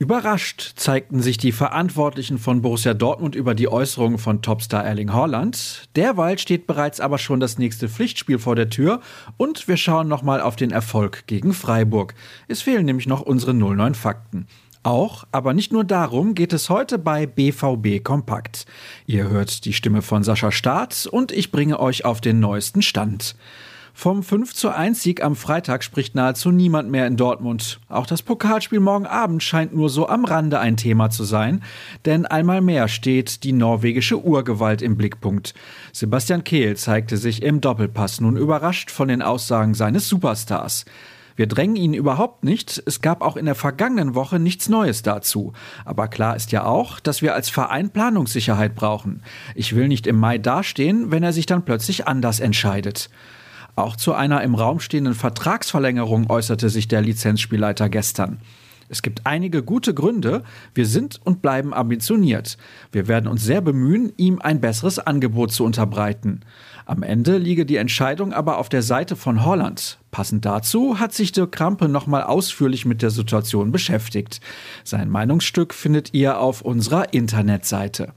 Überrascht zeigten sich die Verantwortlichen von Borussia Dortmund über die Äußerungen von Topstar Erling Haaland. Derweil steht bereits aber schon das nächste Pflichtspiel vor der Tür und wir schauen nochmal auf den Erfolg gegen Freiburg. Es fehlen nämlich noch unsere 09 Fakten. Auch, aber nicht nur darum geht es heute bei BVB Kompakt. Ihr hört die Stimme von Sascha Staat und ich bringe euch auf den neuesten Stand. Vom 5 zu 1 Sieg am Freitag spricht nahezu niemand mehr in Dortmund. Auch das Pokalspiel morgen Abend scheint nur so am Rande ein Thema zu sein, denn einmal mehr steht die norwegische Urgewalt im Blickpunkt. Sebastian Kehl zeigte sich im Doppelpass nun überrascht von den Aussagen seines Superstars. Wir drängen ihn überhaupt nicht. Es gab auch in der vergangenen Woche nichts Neues dazu. Aber klar ist ja auch, dass wir als Verein Planungssicherheit brauchen. Ich will nicht im Mai dastehen, wenn er sich dann plötzlich anders entscheidet. Auch zu einer im Raum stehenden Vertragsverlängerung äußerte sich der Lizenzspielleiter gestern. Es gibt einige gute Gründe. Wir sind und bleiben ambitioniert. Wir werden uns sehr bemühen, ihm ein besseres Angebot zu unterbreiten. Am Ende liege die Entscheidung aber auf der Seite von Holland. Passend dazu hat sich Dirk Krampe nochmal ausführlich mit der Situation beschäftigt. Sein Meinungsstück findet ihr auf unserer Internetseite.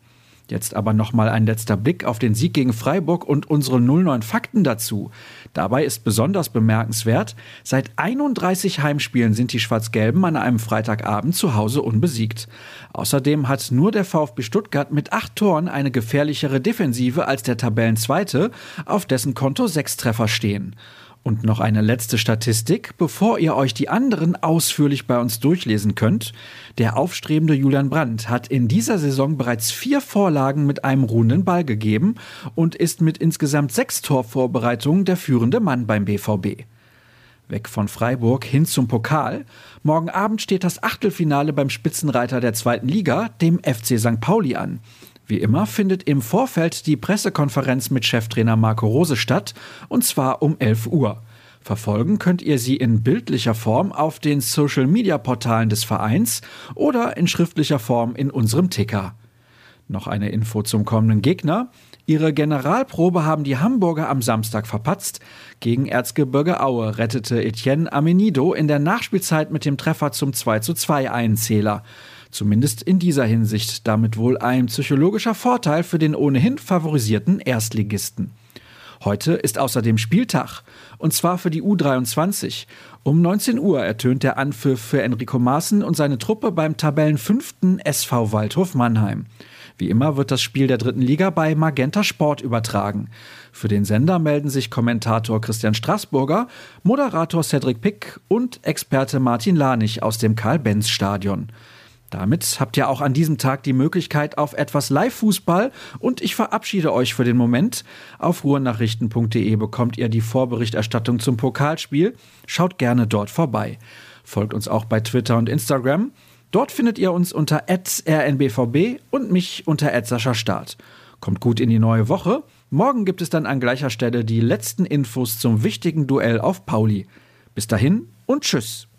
Jetzt aber nochmal ein letzter Blick auf den Sieg gegen Freiburg und unsere 09 Fakten dazu. Dabei ist besonders bemerkenswert, seit 31 Heimspielen sind die Schwarz-Gelben an einem Freitagabend zu Hause unbesiegt. Außerdem hat nur der VfB Stuttgart mit acht Toren eine gefährlichere Defensive als der Tabellenzweite, auf dessen Konto sechs Treffer stehen. Und noch eine letzte Statistik, bevor ihr euch die anderen ausführlich bei uns durchlesen könnt. Der aufstrebende Julian Brandt hat in dieser Saison bereits vier Vorlagen mit einem ruhenden Ball gegeben und ist mit insgesamt sechs Torvorbereitungen der führende Mann beim BVB. Weg von Freiburg hin zum Pokal. Morgen Abend steht das Achtelfinale beim Spitzenreiter der zweiten Liga, dem FC St. Pauli, an. Wie immer findet im Vorfeld die Pressekonferenz mit Cheftrainer Marco Rose statt, und zwar um 11 Uhr. Verfolgen könnt ihr sie in bildlicher Form auf den Social-Media-Portalen des Vereins oder in schriftlicher Form in unserem Ticker. Noch eine Info zum kommenden Gegner. Ihre Generalprobe haben die Hamburger am Samstag verpatzt. Gegen Erzgebirge Aue rettete Etienne Amenido in der Nachspielzeit mit dem Treffer zum 2:2 einen Zähler. Zumindest in dieser Hinsicht damit wohl ein psychologischer Vorteil für den ohnehin favorisierten Erstligisten. Heute ist außerdem Spieltag, und zwar für die U23. Um 19 Uhr ertönt der Anpfiff für Enrico Maaßen und seine Truppe beim Tabellenfünften SV Waldhof Mannheim. Wie immer wird das Spiel der dritten Liga bei Magenta Sport übertragen. Für den Sender melden sich Kommentator Christian Straßburger, Moderator Cedric Pick und Experte Martin Lanich aus dem Karl-Benz-Stadion. Damit habt ihr auch an diesem Tag die Möglichkeit auf etwas Live-Fußball und ich verabschiede euch für den Moment. Auf ruhrnachrichten.de bekommt ihr die Vorberichterstattung zum Pokalspiel. Schaut gerne dort vorbei. Folgt uns auch bei Twitter und Instagram. Dort findet ihr uns unter rnbvb und mich unter Start. Kommt gut in die neue Woche. Morgen gibt es dann an gleicher Stelle die letzten Infos zum wichtigen Duell auf Pauli. Bis dahin und tschüss.